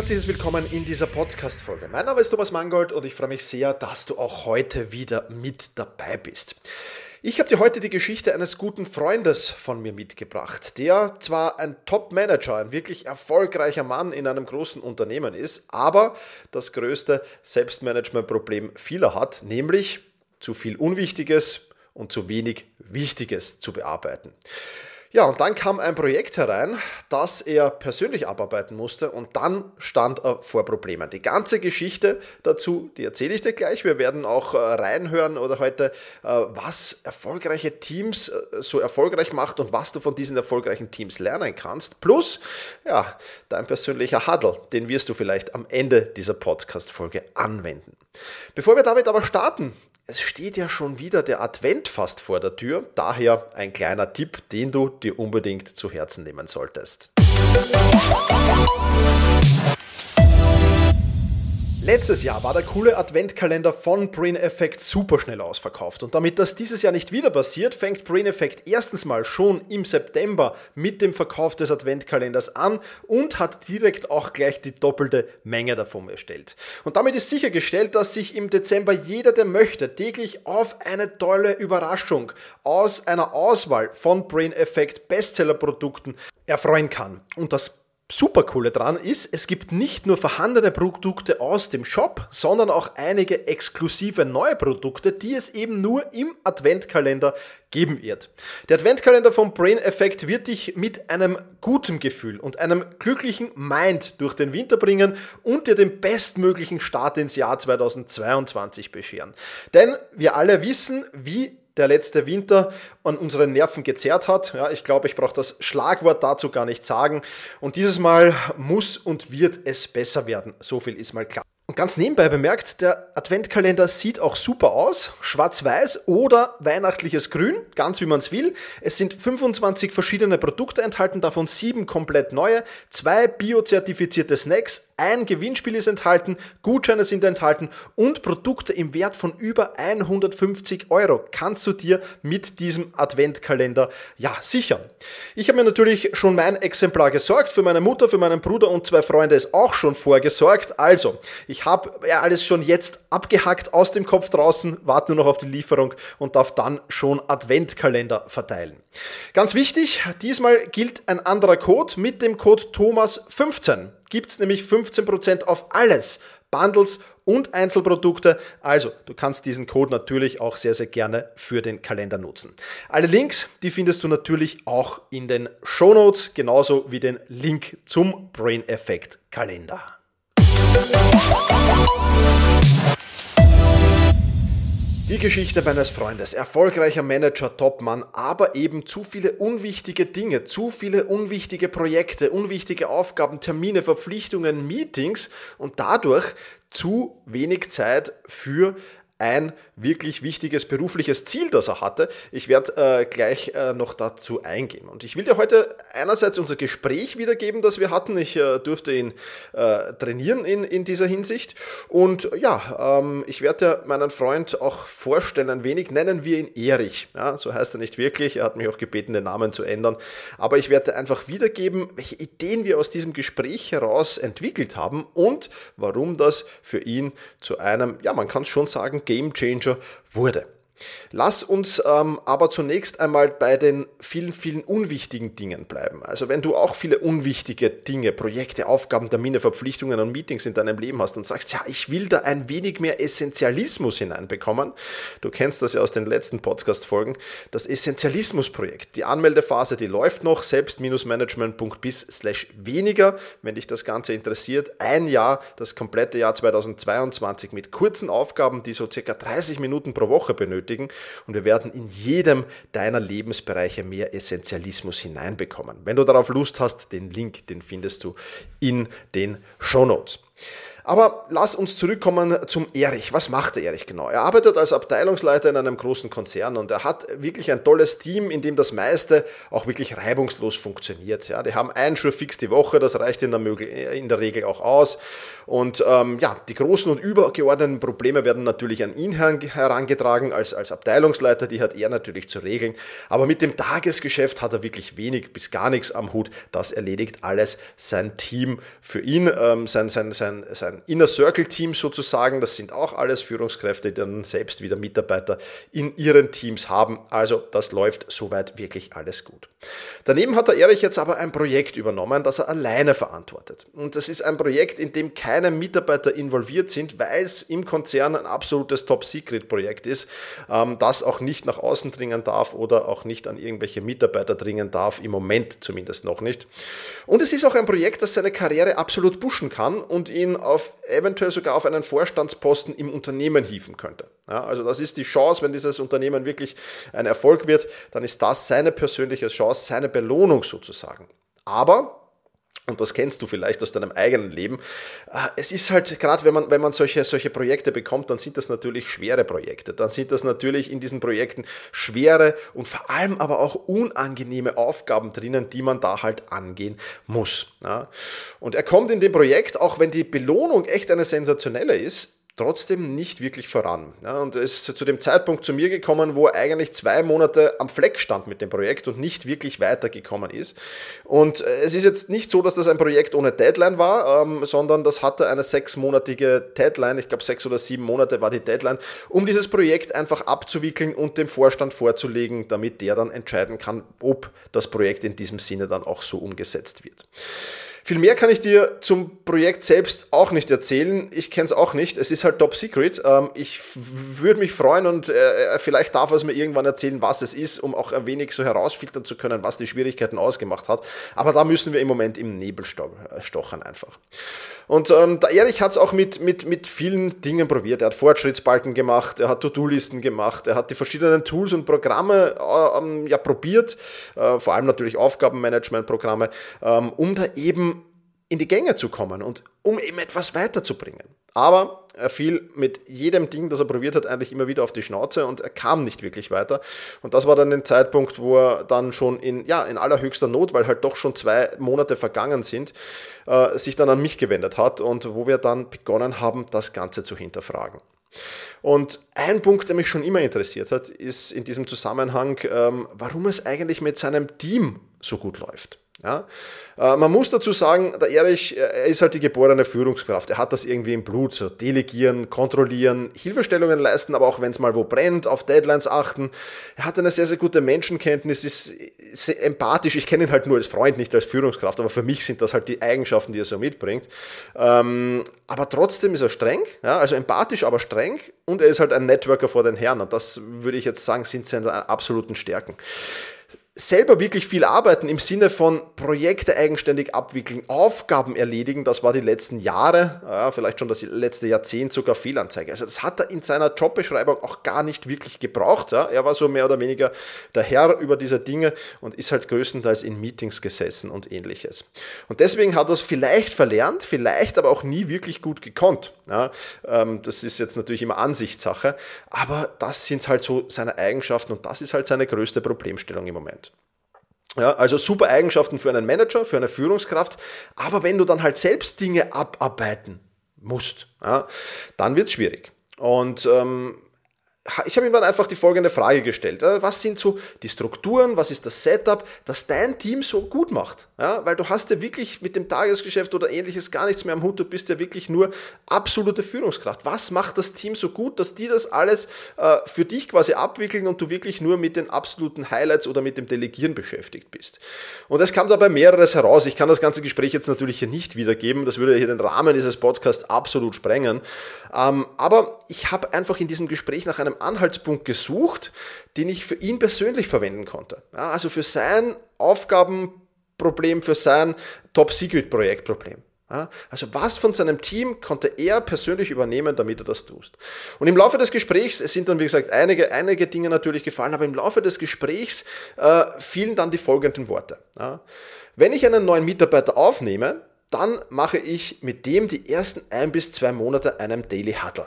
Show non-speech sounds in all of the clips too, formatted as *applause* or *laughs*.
Herzliches Willkommen in dieser Podcast-Folge. Mein Name ist Thomas Mangold und ich freue mich sehr, dass du auch heute wieder mit dabei bist. Ich habe dir heute die Geschichte eines guten Freundes von mir mitgebracht, der zwar ein Top-Manager, ein wirklich erfolgreicher Mann in einem großen Unternehmen ist, aber das größte Selbstmanagement-Problem vieler hat, nämlich zu viel Unwichtiges und zu wenig Wichtiges zu bearbeiten. Ja, und dann kam ein Projekt herein, das er persönlich abarbeiten musste und dann stand er vor Problemen. Die ganze Geschichte dazu, die erzähle ich dir gleich. Wir werden auch äh, reinhören oder heute, äh, was erfolgreiche Teams äh, so erfolgreich macht und was du von diesen erfolgreichen Teams lernen kannst. Plus, ja, dein persönlicher Huddle, den wirst du vielleicht am Ende dieser Podcast-Folge anwenden. Bevor wir damit aber starten, es steht ja schon wieder der Advent fast vor der Tür, daher ein kleiner Tipp, den du dir unbedingt zu Herzen nehmen solltest. Letztes Jahr war der coole Adventkalender von Brain Effect super schnell ausverkauft. Und damit das dieses Jahr nicht wieder passiert, fängt Brain Effect erstens mal schon im September mit dem Verkauf des Adventkalenders an und hat direkt auch gleich die doppelte Menge davon erstellt. Und damit ist sichergestellt, dass sich im Dezember jeder, der möchte, täglich auf eine tolle Überraschung aus einer Auswahl von Brain Effect Bestseller-Produkten erfreuen kann. Und das super coole dran ist, es gibt nicht nur vorhandene Produkte aus dem Shop, sondern auch einige exklusive neue Produkte, die es eben nur im Adventkalender geben wird. Der Adventkalender vom Brain Effect wird dich mit einem guten Gefühl und einem glücklichen Mind durch den Winter bringen und dir den bestmöglichen Start ins Jahr 2022 bescheren. Denn wir alle wissen, wie der letzte Winter an unseren Nerven gezerrt hat. Ja, ich glaube, ich brauche das Schlagwort dazu gar nicht sagen. Und dieses Mal muss und wird es besser werden. So viel ist mal klar. Und ganz nebenbei bemerkt, der Adventkalender sieht auch super aus. Schwarz-Weiß oder weihnachtliches Grün, ganz wie man es will. Es sind 25 verschiedene Produkte enthalten, davon sieben komplett neue, zwei biozertifizierte Snacks, ein Gewinnspiel ist enthalten, Gutscheine sind enthalten und Produkte im Wert von über 150 Euro kannst du dir mit diesem Adventkalender ja sichern. Ich habe mir natürlich schon mein Exemplar gesorgt, für meine Mutter, für meinen Bruder und zwei Freunde ist auch schon vorgesorgt. Also, ich habe ja alles schon jetzt abgehackt aus dem Kopf draußen, warte nur noch auf die Lieferung und darf dann schon Adventkalender verteilen. Ganz wichtig, diesmal gilt ein anderer Code mit dem Code Thomas15 gibt es nämlich 15% auf alles, Bundles und Einzelprodukte. Also, du kannst diesen Code natürlich auch sehr, sehr gerne für den Kalender nutzen. Alle Links, die findest du natürlich auch in den Show Notes, genauso wie den Link zum Brain Effect Kalender. Die Geschichte meines Freundes, erfolgreicher Manager, Topmann, aber eben zu viele unwichtige Dinge, zu viele unwichtige Projekte, unwichtige Aufgaben, Termine, Verpflichtungen, Meetings und dadurch zu wenig Zeit für ein wirklich wichtiges berufliches Ziel, das er hatte. Ich werde äh, gleich äh, noch dazu eingehen. Und ich will dir heute einerseits unser Gespräch wiedergeben, das wir hatten. Ich äh, durfte ihn äh, trainieren in, in dieser Hinsicht. Und ja, ähm, ich werde meinen Freund auch vorstellen, ein wenig nennen wir ihn Erich. Ja, so heißt er nicht wirklich. Er hat mich auch gebeten, den Namen zu ändern. Aber ich werde einfach wiedergeben, welche Ideen wir aus diesem Gespräch heraus entwickelt haben und warum das für ihn zu einem, ja, man kann es schon sagen, Game Changer wurde. Lass uns ähm, aber zunächst einmal bei den vielen, vielen unwichtigen Dingen bleiben. Also wenn du auch viele unwichtige Dinge, Projekte, Aufgaben, Termine, Verpflichtungen und Meetings in deinem Leben hast und sagst, ja, ich will da ein wenig mehr Essentialismus hineinbekommen, du kennst das ja aus den letzten Podcast-Folgen, das Essentialismus-Projekt, die Anmeldephase, die läuft noch, selbst-management.bis slash weniger, wenn dich das Ganze interessiert. Ein Jahr, das komplette Jahr 2022 mit kurzen Aufgaben, die so circa 30 Minuten pro Woche benötigen benötigen und wir werden in jedem deiner Lebensbereiche mehr Essentialismus hineinbekommen. Wenn du darauf Lust hast, den Link, den findest du in den Show Notes. Aber lass uns zurückkommen zum Erich. Was macht der Erich genau? Er arbeitet als Abteilungsleiter in einem großen Konzern und er hat wirklich ein tolles Team, in dem das meiste auch wirklich reibungslos funktioniert. Ja, die haben einen Schuh fix die Woche, das reicht in der, in der Regel auch aus. Und ähm, ja, die großen und übergeordneten Probleme werden natürlich an ihn herangetragen als, als Abteilungsleiter, die hat er natürlich zu regeln. Aber mit dem Tagesgeschäft hat er wirklich wenig bis gar nichts am Hut. Das erledigt alles sein Team für ihn, ähm, sein, sein, sein, sein Inner Circle Team sozusagen. Das sind auch alles Führungskräfte, die dann selbst wieder Mitarbeiter in ihren Teams haben. Also das läuft soweit wirklich alles gut. Daneben hat der Erich jetzt aber ein Projekt übernommen, das er alleine verantwortet. Und das ist ein Projekt, in dem keine Mitarbeiter involviert sind, weil es im Konzern ein absolutes Top-Secret-Projekt ist, ähm, das auch nicht nach außen dringen darf oder auch nicht an irgendwelche Mitarbeiter dringen darf, im Moment zumindest noch nicht. Und es ist auch ein Projekt, das seine Karriere absolut pushen kann und ihn auf eventuell sogar auf einen Vorstandsposten im Unternehmen hieven könnte. Ja, also das ist die Chance, wenn dieses Unternehmen wirklich ein Erfolg wird, dann ist das seine persönliche Chance, seine Belohnung sozusagen. Aber und das kennst du vielleicht aus deinem eigenen Leben. Äh, es ist halt, gerade wenn man, wenn man solche, solche Projekte bekommt, dann sind das natürlich schwere Projekte. Dann sind das natürlich in diesen Projekten schwere und vor allem aber auch unangenehme Aufgaben drinnen, die man da halt angehen muss. Und er kommt in dem Projekt, auch wenn die Belohnung echt eine sensationelle ist, trotzdem nicht wirklich voran. Ja, und ist zu dem Zeitpunkt zu mir gekommen, wo er eigentlich zwei Monate am Fleck stand mit dem Projekt und nicht wirklich weitergekommen ist. Und äh, es ist jetzt nicht so, dass das ein Projekt ohne Deadline war, ähm, sondern das hatte eine sechsmonatige Deadline. Ich glaube, sechs oder sieben Monate war die Deadline, um dieses Projekt einfach abzuwickeln und dem Vorstand vorzulegen, damit der dann entscheiden kann, ob das Projekt in diesem Sinne dann auch so umgesetzt wird. Viel mehr kann ich dir zum Projekt selbst auch nicht erzählen. Ich kenne es auch nicht. Es ist halt top secret. Ähm, ich würde mich freuen und äh, vielleicht darf er es mir irgendwann erzählen, was es ist, um auch ein wenig so herausfiltern zu können, was die Schwierigkeiten ausgemacht hat. Aber da müssen wir im Moment im Nebel äh, stochern einfach. Und ähm, der Erich hat es auch mit, mit, mit vielen Dingen probiert. Er hat Fortschrittsbalken gemacht, er hat To-Do-Listen gemacht, er hat die verschiedenen Tools und Programme äh, ähm, ja, probiert, äh, vor allem natürlich Aufgabenmanagement-Programme, ähm, um da eben in die Gänge zu kommen und um eben etwas weiterzubringen. Aber er fiel mit jedem Ding, das er probiert hat, eigentlich immer wieder auf die Schnauze und er kam nicht wirklich weiter. Und das war dann der Zeitpunkt, wo er dann schon in, ja, in allerhöchster Not, weil halt doch schon zwei Monate vergangen sind, äh, sich dann an mich gewendet hat und wo wir dann begonnen haben, das Ganze zu hinterfragen. Und ein Punkt, der mich schon immer interessiert hat, ist in diesem Zusammenhang, ähm, warum es eigentlich mit seinem Team so gut läuft. Ja? Äh, man muss dazu sagen, der Erich, äh, er ist halt die geborene Führungskraft. Er hat das irgendwie im Blut. So delegieren, kontrollieren, Hilfestellungen leisten, aber auch wenn es mal wo brennt, auf Deadlines achten. Er hat eine sehr, sehr gute Menschenkenntnis, ist empathisch. Ich kenne ihn halt nur als Freund, nicht als Führungskraft, aber für mich sind das halt die Eigenschaften, die er so mitbringt. Ähm, aber trotzdem ist er streng, ja? also empathisch, aber streng. Und er ist halt ein Networker vor den Herren. Und das würde ich jetzt sagen, sind seine absoluten Stärken selber wirklich viel arbeiten im Sinne von Projekte eigenständig abwickeln, Aufgaben erledigen, das war die letzten Jahre, ja, vielleicht schon das letzte Jahrzehnt sogar Fehlanzeige. Also das hat er in seiner Jobbeschreibung auch gar nicht wirklich gebraucht. Ja. Er war so mehr oder weniger der Herr über diese Dinge und ist halt größtenteils in Meetings gesessen und ähnliches. Und deswegen hat er es vielleicht verlernt, vielleicht aber auch nie wirklich gut gekonnt. Ja. Ähm, das ist jetzt natürlich immer Ansichtssache, aber das sind halt so seine Eigenschaften und das ist halt seine größte Problemstellung im Moment. Ja, also super Eigenschaften für einen Manager, für eine Führungskraft. Aber wenn du dann halt selbst Dinge abarbeiten musst, ja, dann wird es schwierig. Und ähm, ich habe ihm dann einfach die folgende Frage gestellt. Was sind so die Strukturen, was ist das Setup, das dein Team so gut macht? Ja, weil du hast ja wirklich mit dem Tagesgeschäft oder ähnliches gar nichts mehr am Hut, du bist ja wirklich nur absolute Führungskraft. Was macht das Team so gut, dass die das alles äh, für dich quasi abwickeln und du wirklich nur mit den absoluten Highlights oder mit dem Delegieren beschäftigt bist? Und es kam dabei mehreres heraus. Ich kann das ganze Gespräch jetzt natürlich hier nicht wiedergeben, das würde hier den Rahmen dieses Podcasts absolut sprengen. Ähm, aber ich habe einfach in diesem Gespräch nach einem einem Anhaltspunkt gesucht, den ich für ihn persönlich verwenden konnte. Ja, also für sein Aufgabenproblem, für sein Top-Secret-Projektproblem. Ja, also was von seinem Team konnte er persönlich übernehmen, damit er das tust. Und im Laufe des Gesprächs sind dann, wie gesagt, einige, einige Dinge natürlich gefallen, aber im Laufe des Gesprächs äh, fielen dann die folgenden Worte. Ja, wenn ich einen neuen Mitarbeiter aufnehme, dann mache ich mit dem die ersten ein bis zwei Monate einem Daily Huddle.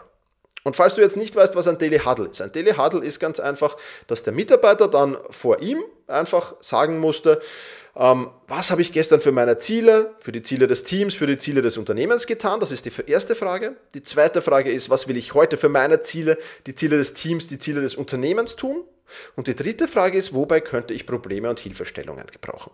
Und falls du jetzt nicht weißt, was ein Daily Huddle ist, ein Daily Huddle ist ganz einfach, dass der Mitarbeiter dann vor ihm einfach sagen musste, ähm, was habe ich gestern für meine Ziele, für die Ziele des Teams, für die Ziele des Unternehmens getan? Das ist die erste Frage. Die zweite Frage ist, was will ich heute für meine Ziele, die Ziele des Teams, die Ziele des Unternehmens tun? Und die dritte Frage ist, wobei könnte ich Probleme und Hilfestellungen gebrauchen?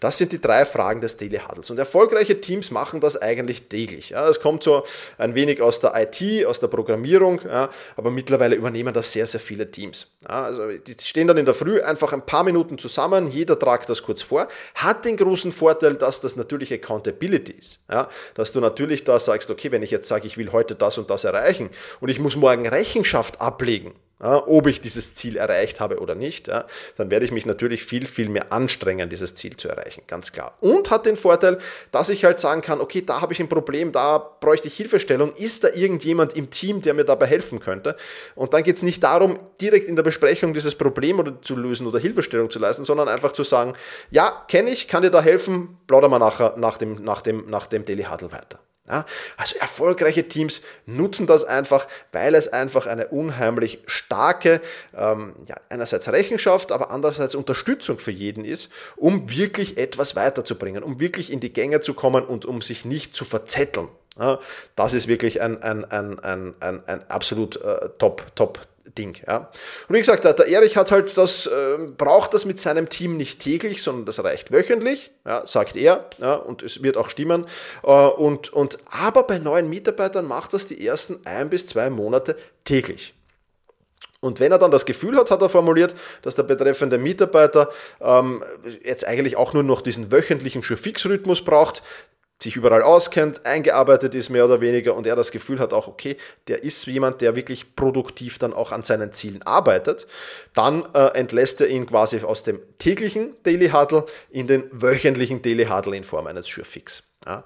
Das sind die drei Fragen des Daily Huddles. Und erfolgreiche Teams machen das eigentlich täglich. Ja, das kommt so ein wenig aus der IT, aus der Programmierung, ja, aber mittlerweile übernehmen das sehr, sehr viele Teams. Ja, also die stehen dann in der Früh einfach ein paar Minuten zusammen, jeder tragt das kurz vor, hat den großen Vorteil, dass das natürlich Accountability ist. Ja, dass du natürlich da sagst, okay, wenn ich jetzt sage, ich will heute das und das erreichen und ich muss morgen Rechenschaft ablegen, ja, ob ich dieses Ziel erreicht habe oder nicht, ja, dann werde ich mich natürlich viel, viel mehr anstrengen, dieses Ziel zu erreichen, ganz klar. Und hat den Vorteil, dass ich halt sagen kann, okay, da habe ich ein Problem, da bräuchte ich Hilfestellung, ist da irgendjemand im Team, der mir dabei helfen könnte? Und dann geht es nicht darum, direkt in der Besprechung dieses Problem oder zu lösen oder Hilfestellung zu leisten, sondern einfach zu sagen, ja, kenne ich, kann dir da helfen, plauder mal nachher nach dem, nach dem, nach dem Daily Huddle weiter. Ja, also erfolgreiche Teams nutzen das einfach, weil es einfach eine unheimlich starke, ähm, ja, einerseits Rechenschaft, aber andererseits Unterstützung für jeden ist, um wirklich etwas weiterzubringen, um wirklich in die Gänge zu kommen und um sich nicht zu verzetteln. Das ist wirklich ein, ein, ein, ein, ein, ein absolut äh, top, top Ding. Ja. Und wie gesagt, der Erich hat halt das, äh, braucht das mit seinem Team nicht täglich, sondern das reicht wöchentlich, ja, sagt er, ja, und es wird auch stimmen. Äh, und, und, aber bei neuen Mitarbeitern macht das die ersten ein bis zwei Monate täglich. Und wenn er dann das Gefühl hat, hat er formuliert, dass der betreffende Mitarbeiter ähm, jetzt eigentlich auch nur noch diesen wöchentlichen Fixrhythmus braucht, sich überall auskennt, eingearbeitet ist mehr oder weniger und er das Gefühl hat auch, okay, der ist jemand, der wirklich produktiv dann auch an seinen Zielen arbeitet, dann äh, entlässt er ihn quasi aus dem täglichen Daily Huddle in den wöchentlichen Daily Huddle in Form eines Surefix. Ja.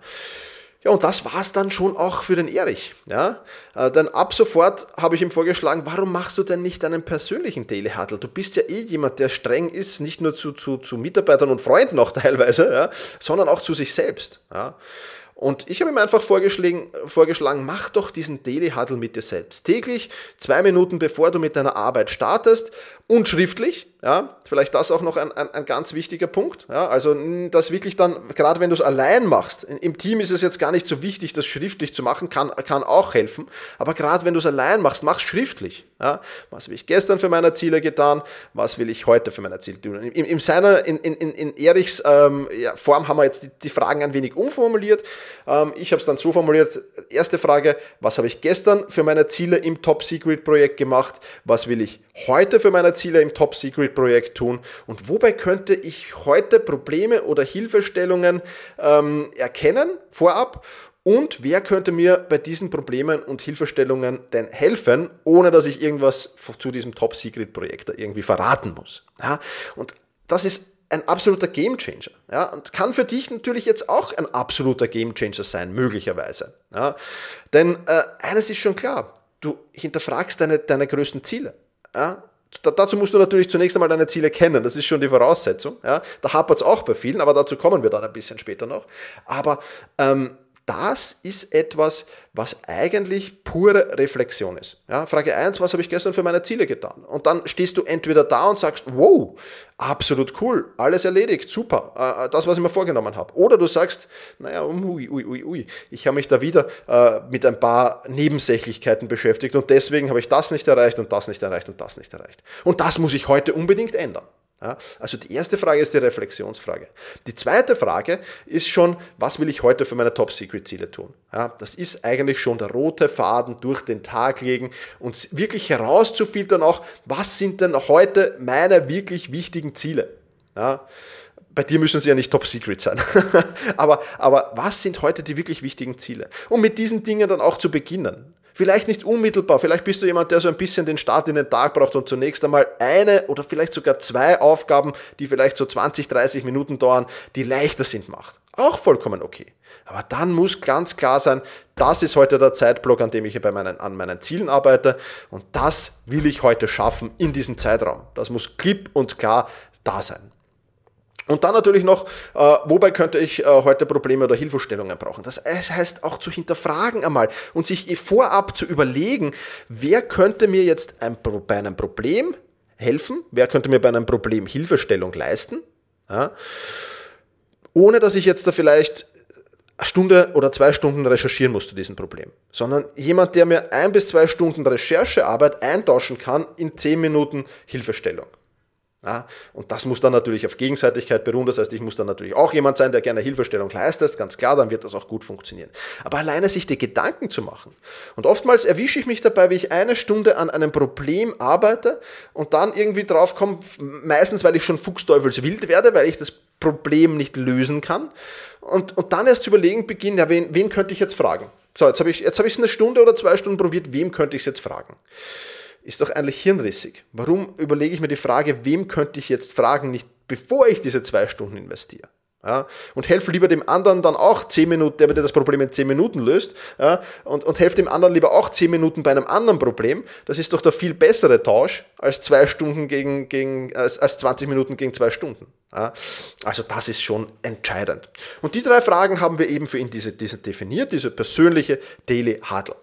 Ja, und das war's dann schon auch für den Erich. Ja? Äh, denn ab sofort habe ich ihm vorgeschlagen, warum machst du denn nicht einen persönlichen Daily Huddle? Du bist ja eh jemand, der streng ist, nicht nur zu, zu, zu Mitarbeitern und Freunden auch *laughs* teilweise, ja? sondern auch zu sich selbst. Ja? Und ich habe ihm einfach vorgeschlagen, vorgeschlagen, mach doch diesen Daily Huddle mit dir selbst. Täglich, zwei Minuten bevor du mit deiner Arbeit startest und schriftlich. Ja, vielleicht das auch noch ein, ein, ein ganz wichtiger Punkt. Ja, also das wirklich dann, gerade wenn du es allein machst, im Team ist es jetzt gar nicht so wichtig, das schriftlich zu machen, kann, kann auch helfen. Aber gerade wenn du es allein machst, mach schriftlich. Ja, was habe ich gestern für meine Ziele getan? Was will ich heute für meine Ziele tun? In, in seiner, in, in, in Erichs ähm, ja, Form haben wir jetzt die, die Fragen ein wenig umformuliert. Ähm, ich habe es dann so formuliert, erste Frage, was habe ich gestern für meine Ziele im Top Secret Projekt gemacht? Was will ich heute für meine Ziele im Top Secret Projekt tun? Und wobei könnte ich heute Probleme oder Hilfestellungen ähm, erkennen vorab? Und wer könnte mir bei diesen Problemen und Hilfestellungen denn helfen, ohne dass ich irgendwas zu diesem Top-Secret-Projekt irgendwie verraten muss? Ja, und das ist ein absoluter Gamechanger. Ja, und kann für dich natürlich jetzt auch ein absoluter Gamechanger sein, möglicherweise. Ja, denn äh, eines ist schon klar, du hinterfragst deine, deine größten Ziele. Ja, dazu musst du natürlich zunächst einmal deine Ziele kennen. Das ist schon die Voraussetzung. Ja, da hapert es auch bei vielen, aber dazu kommen wir dann ein bisschen später noch. Aber ähm, das ist etwas, was eigentlich pure Reflexion ist. Ja, Frage 1, was habe ich gestern für meine Ziele getan? Und dann stehst du entweder da und sagst, wow, absolut cool, alles erledigt, super, äh, äh das, was ich mir vorgenommen habe. Oder du sagst, naja, ui, ui, ui, ui, ich habe mich da wieder äh, mit ein paar Nebensächlichkeiten beschäftigt und deswegen habe ich das nicht erreicht und das nicht erreicht und das nicht erreicht. Und das muss ich heute unbedingt ändern. Ja, also die erste Frage ist die Reflexionsfrage. Die zweite Frage ist schon, was will ich heute für meine Top-Secret-Ziele tun? Ja, das ist eigentlich schon der rote Faden durch den Tag legen und wirklich herauszufiltern auch, was sind denn heute meine wirklich wichtigen Ziele? Ja, bei dir müssen sie ja nicht top secret sein. *laughs* aber, aber was sind heute die wirklich wichtigen Ziele? Und mit diesen Dingen dann auch zu beginnen. Vielleicht nicht unmittelbar, vielleicht bist du jemand, der so ein bisschen den Start in den Tag braucht und zunächst einmal eine oder vielleicht sogar zwei Aufgaben, die vielleicht so 20, 30 Minuten dauern, die leichter sind, macht. Auch vollkommen okay. Aber dann muss ganz klar sein, das ist heute der Zeitblock, an dem ich bei meinen, an meinen Zielen arbeite und das will ich heute schaffen in diesem Zeitraum. Das muss klipp und klar da sein. Und dann natürlich noch, äh, wobei könnte ich äh, heute Probleme oder Hilfestellungen brauchen. Das heißt auch zu hinterfragen einmal und sich vorab zu überlegen, wer könnte mir jetzt ein, bei einem Problem helfen, wer könnte mir bei einem Problem Hilfestellung leisten, ja, ohne dass ich jetzt da vielleicht eine Stunde oder zwei Stunden recherchieren muss zu diesem Problem, sondern jemand, der mir ein bis zwei Stunden Recherchearbeit eintauschen kann in zehn Minuten Hilfestellung. Ja, und das muss dann natürlich auf Gegenseitigkeit beruhen. Das heißt, ich muss dann natürlich auch jemand sein, der gerne Hilfestellung leistet. Ganz klar, dann wird das auch gut funktionieren. Aber alleine sich die Gedanken zu machen. Und oftmals erwische ich mich dabei, wie ich eine Stunde an einem Problem arbeite und dann irgendwie drauf komme, meistens weil ich schon fuchsteufelswild werde, weil ich das Problem nicht lösen kann. Und, und dann erst zu überlegen beginnen, ja, wen, wen könnte ich jetzt fragen? So, jetzt habe ich es hab eine Stunde oder zwei Stunden probiert, wem könnte ich es jetzt fragen? Ist doch eigentlich hirnrissig. Warum überlege ich mir die Frage, wem könnte ich jetzt fragen, nicht bevor ich diese zwei Stunden investiere? Ja, und helfe lieber dem anderen dann auch zehn Minuten, der mir das Problem in zehn Minuten löst, ja, und, und helfe dem anderen lieber auch zehn Minuten bei einem anderen Problem. Das ist doch der viel bessere Tausch als zwei Stunden gegen, gegen als, als 20 Minuten gegen zwei Stunden. Ja, also das ist schon entscheidend. Und die drei Fragen haben wir eben für ihn diese, diese definiert, diese persönliche Daily Huddle.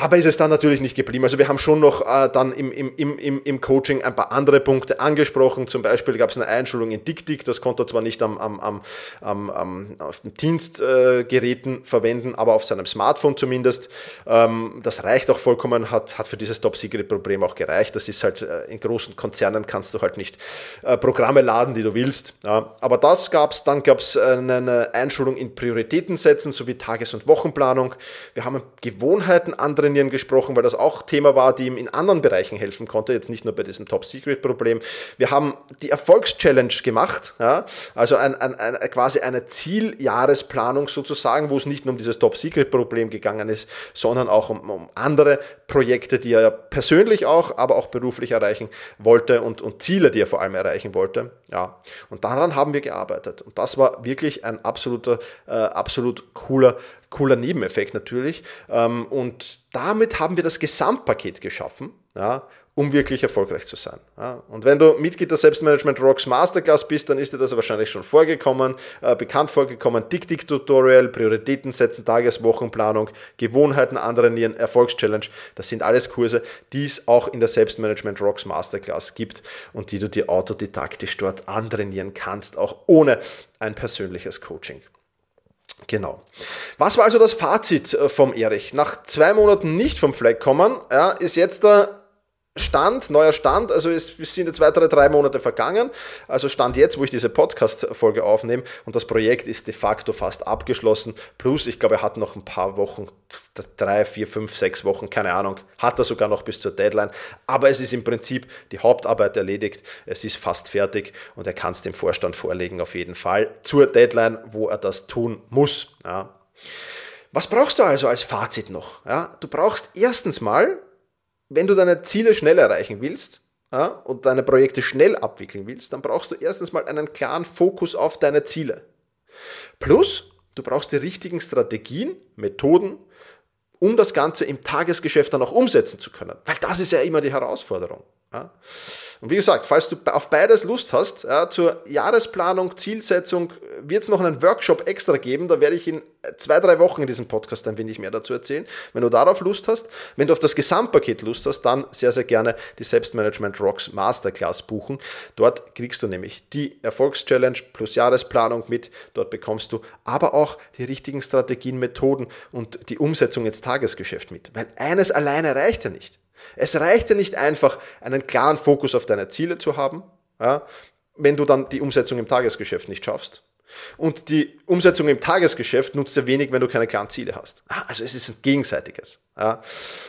Dabei ist es dann natürlich nicht geblieben. Also wir haben schon noch äh, dann im, im, im, im Coaching ein paar andere Punkte angesprochen. Zum Beispiel gab es eine Einschulung in DickDick. Das konnte er zwar nicht am, am, am, am, auf den Dienstgeräten äh, verwenden, aber auf seinem Smartphone zumindest. Ähm, das reicht auch vollkommen, hat, hat für dieses Top-Secret-Problem auch gereicht. Das ist halt, äh, in großen Konzernen kannst du halt nicht äh, Programme laden, die du willst. Ja. Aber das gab es. Dann gab es eine Einschulung in Prioritäten setzen sowie Tages- und Wochenplanung. Wir haben Gewohnheiten andere Trainieren gesprochen, weil das auch Thema war, die ihm in anderen Bereichen helfen konnte, jetzt nicht nur bei diesem Top-Secret-Problem. Wir haben die Erfolgschallenge gemacht, ja, also ein, ein, ein, quasi eine Zieljahresplanung sozusagen, wo es nicht nur um dieses Top-Secret-Problem gegangen ist, sondern auch um, um, andere Projekte, die er persönlich auch, aber auch beruflich erreichen wollte und, und Ziele, die er vor allem erreichen wollte. Ja, und daran haben wir gearbeitet. Und das war wirklich ein absoluter, äh, absolut cooler, cooler Nebeneffekt natürlich. Ähm, und damit haben wir das Gesamtpaket geschaffen, ja, um wirklich erfolgreich zu sein. Und wenn du Mitglied der Selbstmanagement Rocks Masterclass bist, dann ist dir das wahrscheinlich schon vorgekommen, äh, bekannt vorgekommen. Dick-Dick-Tutorial, Prioritäten setzen, Tageswochenplanung, Gewohnheiten antrainieren, Erfolgschallenge. Das sind alles Kurse, die es auch in der Selbstmanagement Rocks Masterclass gibt und die du dir autodidaktisch dort antrainieren kannst, auch ohne ein persönliches Coaching. Genau. Was war also das Fazit äh, vom Erich? Nach zwei Monaten nicht vom Fleck kommen, ja, ist jetzt der Stand, neuer Stand, also es sind jetzt weitere drei Monate vergangen, also Stand jetzt, wo ich diese Podcast-Folge aufnehme und das Projekt ist de facto fast abgeschlossen, plus ich glaube, er hat noch ein paar Wochen, drei, vier, fünf, sechs Wochen, keine Ahnung, hat er sogar noch bis zur Deadline, aber es ist im Prinzip die Hauptarbeit erledigt, es ist fast fertig und er kann es dem Vorstand vorlegen auf jeden Fall zur Deadline, wo er das tun muss. Ja. Was brauchst du also als Fazit noch? Ja, du brauchst erstens mal wenn du deine Ziele schnell erreichen willst ja, und deine Projekte schnell abwickeln willst, dann brauchst du erstens mal einen klaren Fokus auf deine Ziele. Plus, du brauchst die richtigen Strategien, Methoden, um das Ganze im Tagesgeschäft dann auch umsetzen zu können. Weil das ist ja immer die Herausforderung. Ja. Und wie gesagt, falls du auf beides Lust hast, ja, zur Jahresplanung, Zielsetzung wird es noch einen Workshop extra geben. Da werde ich in zwei, drei Wochen in diesem Podcast ein wenig mehr dazu erzählen. Wenn du darauf Lust hast, wenn du auf das Gesamtpaket Lust hast, dann sehr, sehr gerne die Selbstmanagement Rocks Masterclass buchen. Dort kriegst du nämlich die Erfolgschallenge plus Jahresplanung mit. Dort bekommst du aber auch die richtigen Strategien, Methoden und die Umsetzung ins Tagesgeschäft mit. Weil eines alleine reicht ja nicht. Es reicht ja nicht einfach, einen klaren Fokus auf deine Ziele zu haben, ja, wenn du dann die Umsetzung im Tagesgeschäft nicht schaffst. Und die Umsetzung im Tagesgeschäft nutzt ja wenig, wenn du keine klaren Ziele hast. Ah, also es ist ein gegenseitiges. Ja.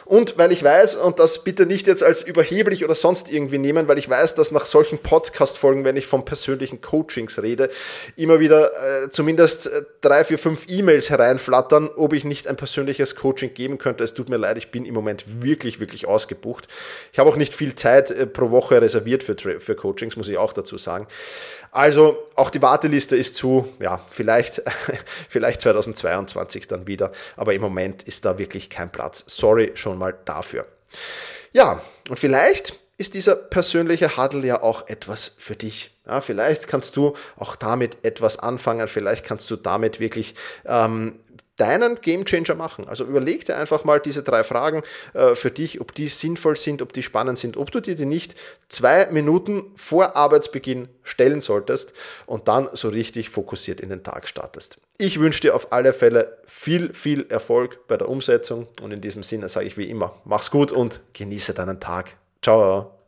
Und weil ich weiß, und das bitte nicht jetzt als überheblich oder sonst irgendwie nehmen, weil ich weiß, dass nach solchen Podcast-Folgen, wenn ich von persönlichen Coachings rede, immer wieder äh, zumindest äh, drei, vier, fünf E-Mails hereinflattern, ob ich nicht ein persönliches Coaching geben könnte. Es tut mir leid, ich bin im Moment wirklich, wirklich ausgebucht. Ich habe auch nicht viel Zeit äh, pro Woche reserviert für, für Coachings, muss ich auch dazu sagen. Also auch die Warteliste ist zu, ja, vielleicht, *laughs* vielleicht 2022 dann wieder, aber im Moment ist da wirklich kein Platz. Sorry schon mal dafür. Ja, und vielleicht ist dieser persönliche Huddle ja auch etwas für dich. Ja, vielleicht kannst du auch damit etwas anfangen, vielleicht kannst du damit wirklich ähm, deinen Gamechanger machen. Also überleg dir einfach mal diese drei Fragen äh, für dich, ob die sinnvoll sind, ob die spannend sind, ob du dir die nicht zwei Minuten vor Arbeitsbeginn stellen solltest und dann so richtig fokussiert in den Tag startest. Ich wünsche dir auf alle Fälle viel, viel Erfolg bei der Umsetzung und in diesem Sinne sage ich wie immer, mach's gut und genieße deinen Tag. Ciao.